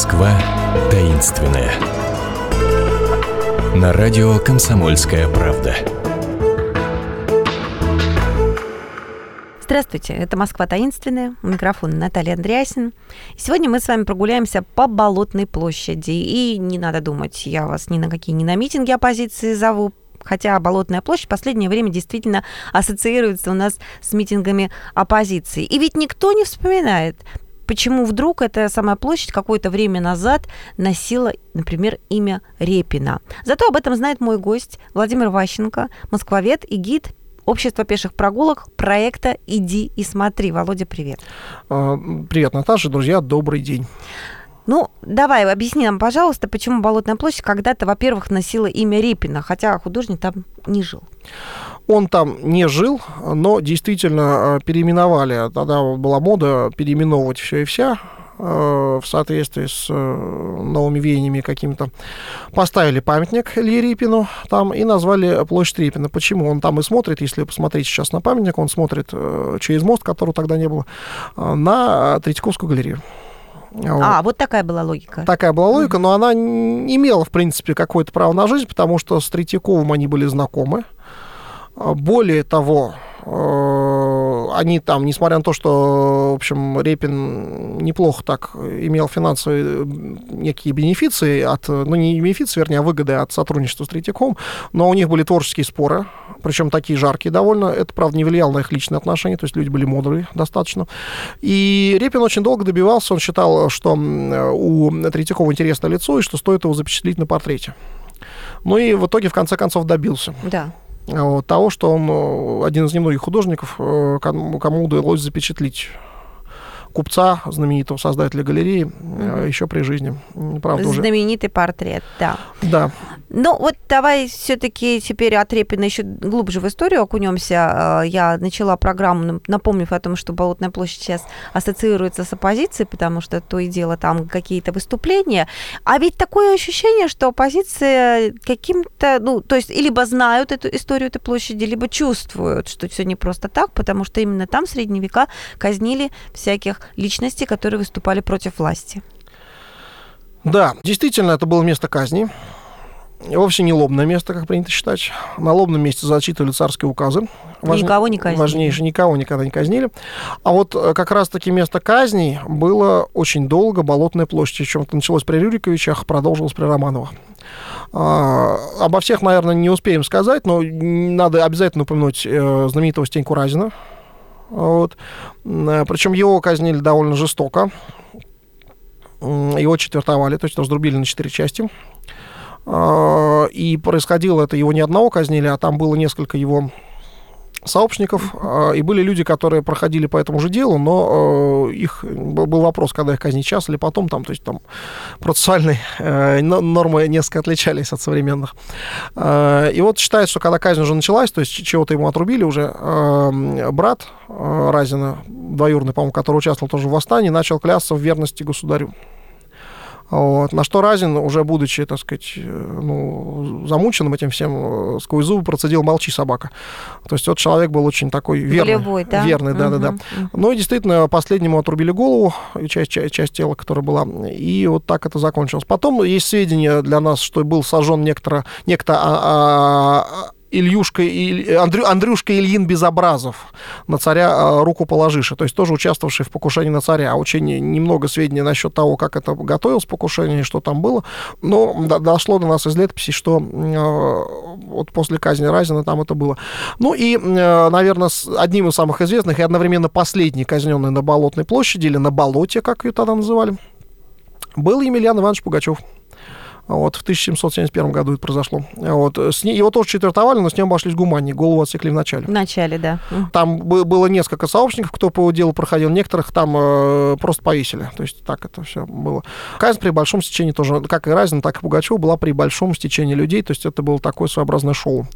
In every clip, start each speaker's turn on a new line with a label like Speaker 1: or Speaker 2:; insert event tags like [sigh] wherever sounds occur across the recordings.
Speaker 1: Москва таинственная. На радио «Комсомольская правда».
Speaker 2: Здравствуйте, это «Москва таинственная», у микрофона Наталья Андреасин. Сегодня мы с вами прогуляемся по Болотной площади. И не надо думать, я вас ни на какие ни на митинги оппозиции зову, хотя Болотная площадь в последнее время действительно ассоциируется у нас с митингами оппозиции. И ведь никто не вспоминает, почему вдруг эта самая площадь какое-то время назад носила, например, имя Репина. Зато об этом знает мой гость Владимир Ващенко, москвовед и гид Общество пеших прогулок проекта «Иди и смотри». Володя, привет.
Speaker 3: А, привет, Наташа, друзья, добрый день.
Speaker 2: Ну, давай, объясни нам, пожалуйста, почему Болотная площадь когда-то, во-первых, носила имя Репина, хотя художник там не жил.
Speaker 3: Он там не жил, но действительно а, переименовали. Тогда была мода переименовывать все и вся. Э, в соответствии с э, новыми веяниями какими-то, поставили памятник Илье Рипину там и назвали площадь Рипина. Почему? Он там и смотрит, если посмотреть сейчас на памятник, он смотрит э, через мост, которого тогда не было, на Третьяковскую галерею.
Speaker 2: Вот. А, вот такая была логика.
Speaker 3: Такая была логика, но она имела, в принципе, какое-то право на жизнь, потому что с Третьяковым они были знакомы. Более того, они там, несмотря на то, что, в общем, Репин неплохо так имел финансовые некие бенефиции от, ну, не бенефиции, вернее, а выгоды от сотрудничества с Третьяком, но у них были творческие споры, причем такие жаркие довольно. Это, правда, не влияло на их личные отношения, то есть люди были мудрые достаточно. И Репин очень долго добивался, он считал, что у Третьякова интересное лицо, и что стоит его запечатлить на портрете. Ну и в итоге, в конце концов, добился.
Speaker 2: Да
Speaker 3: того, что он э, один из немногих художников, э, кому удалось запечатлить купца, знаменитого создателя галереи, mm-hmm. еще при жизни.
Speaker 2: Правда, Знаменитый уже... портрет, да.
Speaker 3: Да.
Speaker 2: Ну, вот давай все-таки теперь от Репина еще глубже в историю окунемся. Я начала программу, напомнив о том, что Болотная площадь сейчас ассоциируется с оппозицией, потому что то и дело там какие-то выступления. А ведь такое ощущение, что оппозиция каким-то, ну, то есть либо знают эту историю этой площади, либо чувствуют, что все не просто так, потому что именно там в средние века казнили всяких личностей, которые выступали против власти.
Speaker 3: Да, действительно, это было место казни. Вовсе не лобное место, как принято считать. На лобном месте зачитывали царские указы.
Speaker 2: Важ... Никого не казнили.
Speaker 3: Важнейшее, никого никогда не казнили. А вот э, как раз-таки место казней было очень долго Болотная площадь. Причем это началось при Рюриковичах, продолжилось при Романовых. А, обо всех, наверное, не успеем сказать, но надо обязательно упомянуть э, знаменитого Стеньку Разина, вот. Э, Причем его казнили довольно жестоко. Его четвертовали, то есть раздрубили на четыре части. А, и происходило это его не одного казнили, а там было несколько его сообщников, а, и были люди, которые проходили по этому же делу, но э, их был вопрос, когда их казнить час или потом, там, то есть там процессуальные э, нормы несколько отличались от современных. Э, и вот считается, что когда казнь уже началась, то есть чего-то ему отрубили уже, брат Разина, двоюродный, по-моему, который участвовал тоже в восстании, начал клясться в верности государю. Вот. На что Разин, уже будучи, так сказать, э, ну, замученным этим всем, э, сквозь зубы процедил «молчи, собака». То есть вот человек был очень такой верный.
Speaker 2: Волевой, да?
Speaker 3: Верный, да-да-да. Ну и действительно, последнему отрубили голову, часть, часть, часть тела, которая была, и вот так это закончилось. Потом есть сведения для нас, что был сожжен некто, некто а, Ильюшка, Андрю, Андрюшка Ильин Безобразов на царя а, руку положишь, то есть тоже участвовавший в покушении на царя. Очень немного сведений насчет того, как это готовилось покушение, что там было, но дошло до нас из летописи, что а, вот после казни Разина там это было. Ну и, наверное, одним из самых известных и одновременно последний казненный на Болотной площади или на Болоте, как ее тогда называли, был Емельян Иванович Пугачев. Вот, в 1771 году это произошло. Вот, с ней, его тоже четвертовали, но с ним обошлись гуманнее. Голову отсекли в начале.
Speaker 2: В начале, да.
Speaker 3: Там было несколько сообщников, кто по делу проходил. Некоторых там э, просто повесили. То есть так это все было. Казнь при большом стечении тоже, как и Разин, так и Пугачева, была при большом стечении людей. То есть это было такое своеобразное шоу.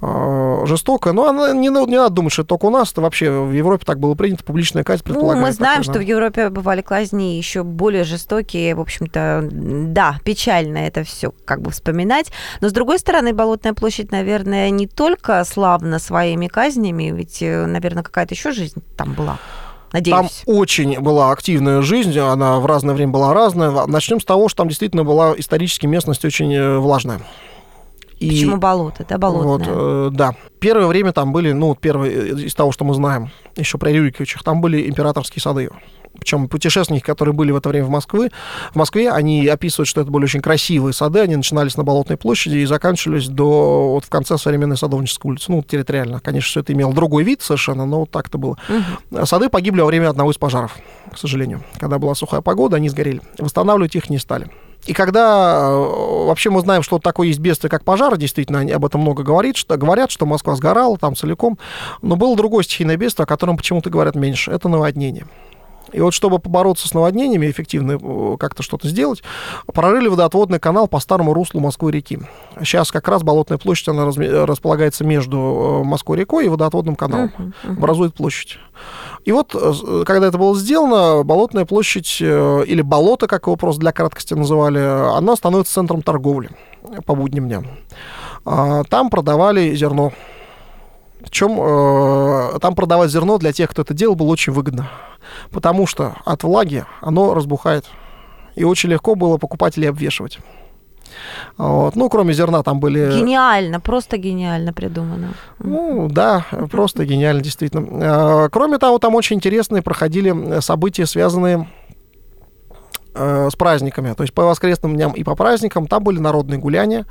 Speaker 3: Э, жестокое. Но она, не, не надо думать, что это только у нас. Это вообще в Европе так было принято. Публичная казнь предполагает.
Speaker 2: Ну, мы знаем,
Speaker 3: такое,
Speaker 2: что да. в Европе бывали казни еще более жестокие. В общем-то, да, печальные это все как бы вспоминать. Но, с другой стороны, Болотная площадь, наверное, не только славна своими казнями, ведь, э, наверное, какая-то еще жизнь там была. Надеюсь.
Speaker 3: Там очень была активная жизнь, она в разное время была разная. Начнем с того, что там действительно была исторически местность очень э, влажная.
Speaker 2: И, Почему болото? Да, болотное. Вот,
Speaker 3: э, да. Первое время там были, ну, первое из того, что мы знаем, еще при Рюриковичах, там были императорские сады. Причем путешественники, которые были в это время в Москве, в Москве, они описывают, что это были очень красивые сады, они начинались на Болотной площади и заканчивались до вот в конце современной Садовнической улицы, ну, территориально. Конечно, все это имело другой вид совершенно, но вот так это было. Угу. Сады погибли во время одного из пожаров, к сожалению. Когда была сухая погода, они сгорели. Восстанавливать их не стали. И когда э, вообще мы знаем, что такое есть бедствие, как пожар, действительно, они об этом много говорит, что, говорят, что Москва сгорала там целиком, но было другое стихийное бедствие, о котором почему-то говорят меньше, это наводнение. И вот чтобы побороться с наводнениями, эффективно э, как-то что-то сделать, прорыли водоотводный канал по старому руслу Москвы-реки. Сейчас как раз Болотная площадь, она располагается между э, Москвой-рекой и водоотводным каналом. Uh-huh, uh-huh. Образует площадь. И вот, э, когда это было сделано, Болотная площадь, или болото, как его просто для краткости называли, она становится центром торговли по будним дням. А, там продавали зерно. Причем там продавать зерно для тех, кто это делал, было очень выгодно потому что от влаги оно разбухает. И очень легко было покупателей обвешивать. Вот. Ну, кроме зерна там были...
Speaker 2: Гениально, просто гениально придумано.
Speaker 3: Ну, да, просто гениально, действительно. А, кроме того, там очень интересные проходили события, связанные э, с праздниками. То есть по воскресным дням и по праздникам там были народные гуляния,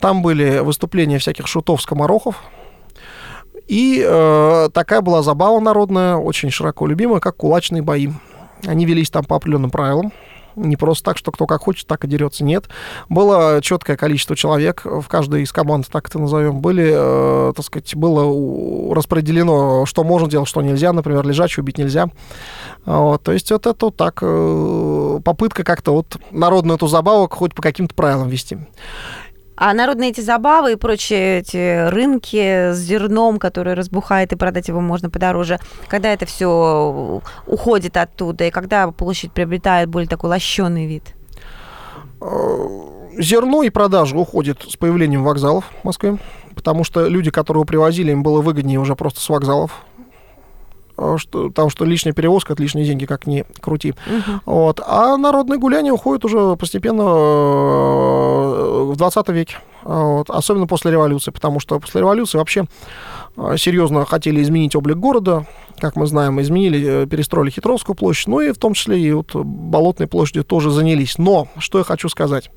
Speaker 3: там были выступления всяких шутов-скоморохов, и э, такая была забава народная, очень широко любимая, как кулачные бои. Они велись там по определенным правилам. Не просто так, что кто как хочет, так и дерется. Нет. Было четкое количество человек в каждой из команд, так это назовем. Были, э, так сказать, было распределено, что можно делать, что нельзя. Например, лежачий убить нельзя. Вот, то есть вот это вот так э, попытка как-то вот народную эту забаву хоть по каким-то правилам вести.
Speaker 2: А народные эти забавы и прочие эти рынки с зерном, который разбухает, и продать его можно подороже, когда это все уходит оттуда, и когда площадь приобретает более такой лощеный вид?
Speaker 3: Э, зерно и продажа уходит с появлением вокзалов в Москве, потому что люди, которые его привозили, им было выгоднее уже просто с вокзалов что, там, что лишняя перевозка, это лишние деньги, как ни крути. Угу. Вот. А народные гуляния уходят уже постепенно э, в 20 веке, вот. особенно после революции, потому что после революции вообще э, серьезно хотели изменить облик города, как мы знаем, изменили, перестроили Хитровскую площадь, ну и в том числе и вот Болотной площадью тоже занялись. Но, что я хочу сказать,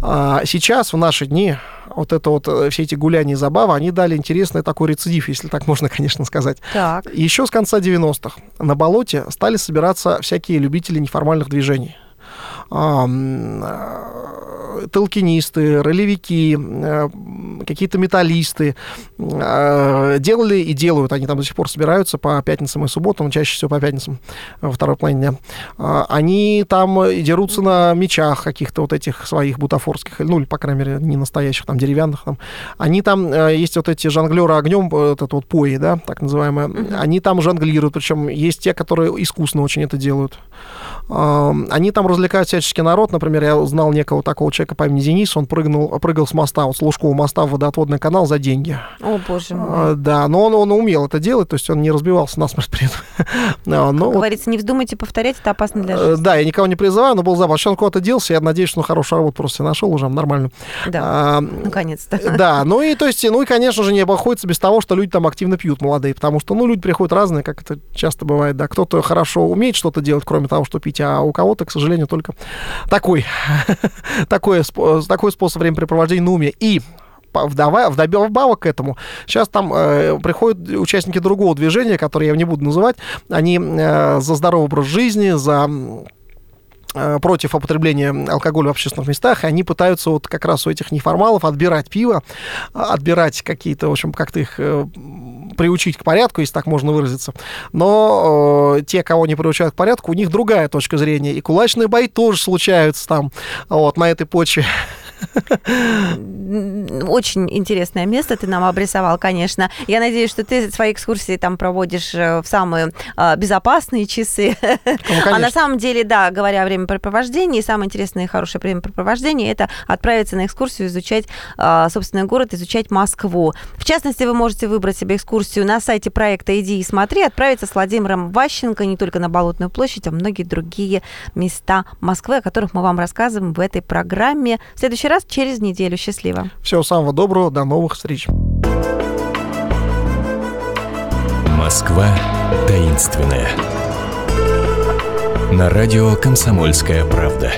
Speaker 3: сейчас, в наши дни, вот это вот, э, все эти гуляния и забавы, они дали интересный такой рецидив, если так можно, [laughs] конечно, сказать.
Speaker 2: Так.
Speaker 3: Еще с конца 90-х на болоте стали собираться всякие любители неформальных движений толкинисты, ролевики, э, какие-то металлисты э, делали и делают, они там до сих пор собираются по пятницам и субботам, чаще всего по пятницам во второй половине дня. А, они там дерутся на мечах каких-то вот этих своих бутафорских, ну, или, по крайней мере, не настоящих, там, деревянных. Там. Они там, э, есть вот эти жонглеры огнем, вот это вот пои, да, так называемые, они там жонглируют, причем есть те, которые искусно очень это делают. Они там развлекают всячески народ. Например, я узнал некого такого человека по имени Денис, он прыгнул, прыгал с моста, вот с Лужкового моста в водоотводный канал за деньги.
Speaker 2: О, боже мой.
Speaker 3: А, да, но он, он умел это делать, то есть он не разбивался насмерть при этом. [laughs]
Speaker 2: но, как говорится, не вздумайте повторять, это опасно для э, жизни.
Speaker 3: Да, я никого не призываю, но был забавно. Сейчас он куда-то делся, я надеюсь, что он хорошую работу просто нашел уже, нормально.
Speaker 2: Да, а, наконец-то.
Speaker 3: Да, ну и, то есть, ну и, конечно же, не обходится без того, что люди там активно пьют, молодые, потому что, ну, люди приходят разные, как это часто бывает, да, кто-то хорошо умеет что-то делать, кроме того, что пить, а у кого-то, к сожалению, только такой, [laughs] такой, такой способ времяпрепровождения на уме. И вдобавок к этому, сейчас там э, приходят участники другого движения, которые я не буду называть, они э, за здоровый образ жизни, за Э, против употребления алкоголя в общественных местах, и они пытаются вот как раз у этих неформалов отбирать пиво, отбирать какие-то, в общем, как-то их э, приучить к порядку, если так можно выразиться. Но э, те, кого не приучают к порядку, у них другая точка зрения. И кулачные бои тоже случаются там, вот, на этой почве.
Speaker 2: Очень интересное место ты нам обрисовал, конечно. Я надеюсь, что ты свои экскурсии там проводишь э, в самые а, безопасные часы. Ну, а на самом деле, да, говоря о времяпрепровождении, самое интересное и хорошее времяпрепровождение – это отправиться на экскурсию, изучать а, собственный город, изучать Москву. В частности, вы можете выбрать себе экскурсию на сайте проекта «Иди и смотри», отправиться с Владимиром Ващенко не только на Болотную площадь, а многие другие места Москвы, о которых мы вам рассказываем в этой программе. В следующий раз через неделю. Счастливо.
Speaker 3: Всего самого доброго. До новых встреч.
Speaker 1: Москва таинственная. На радио «Комсомольская правда».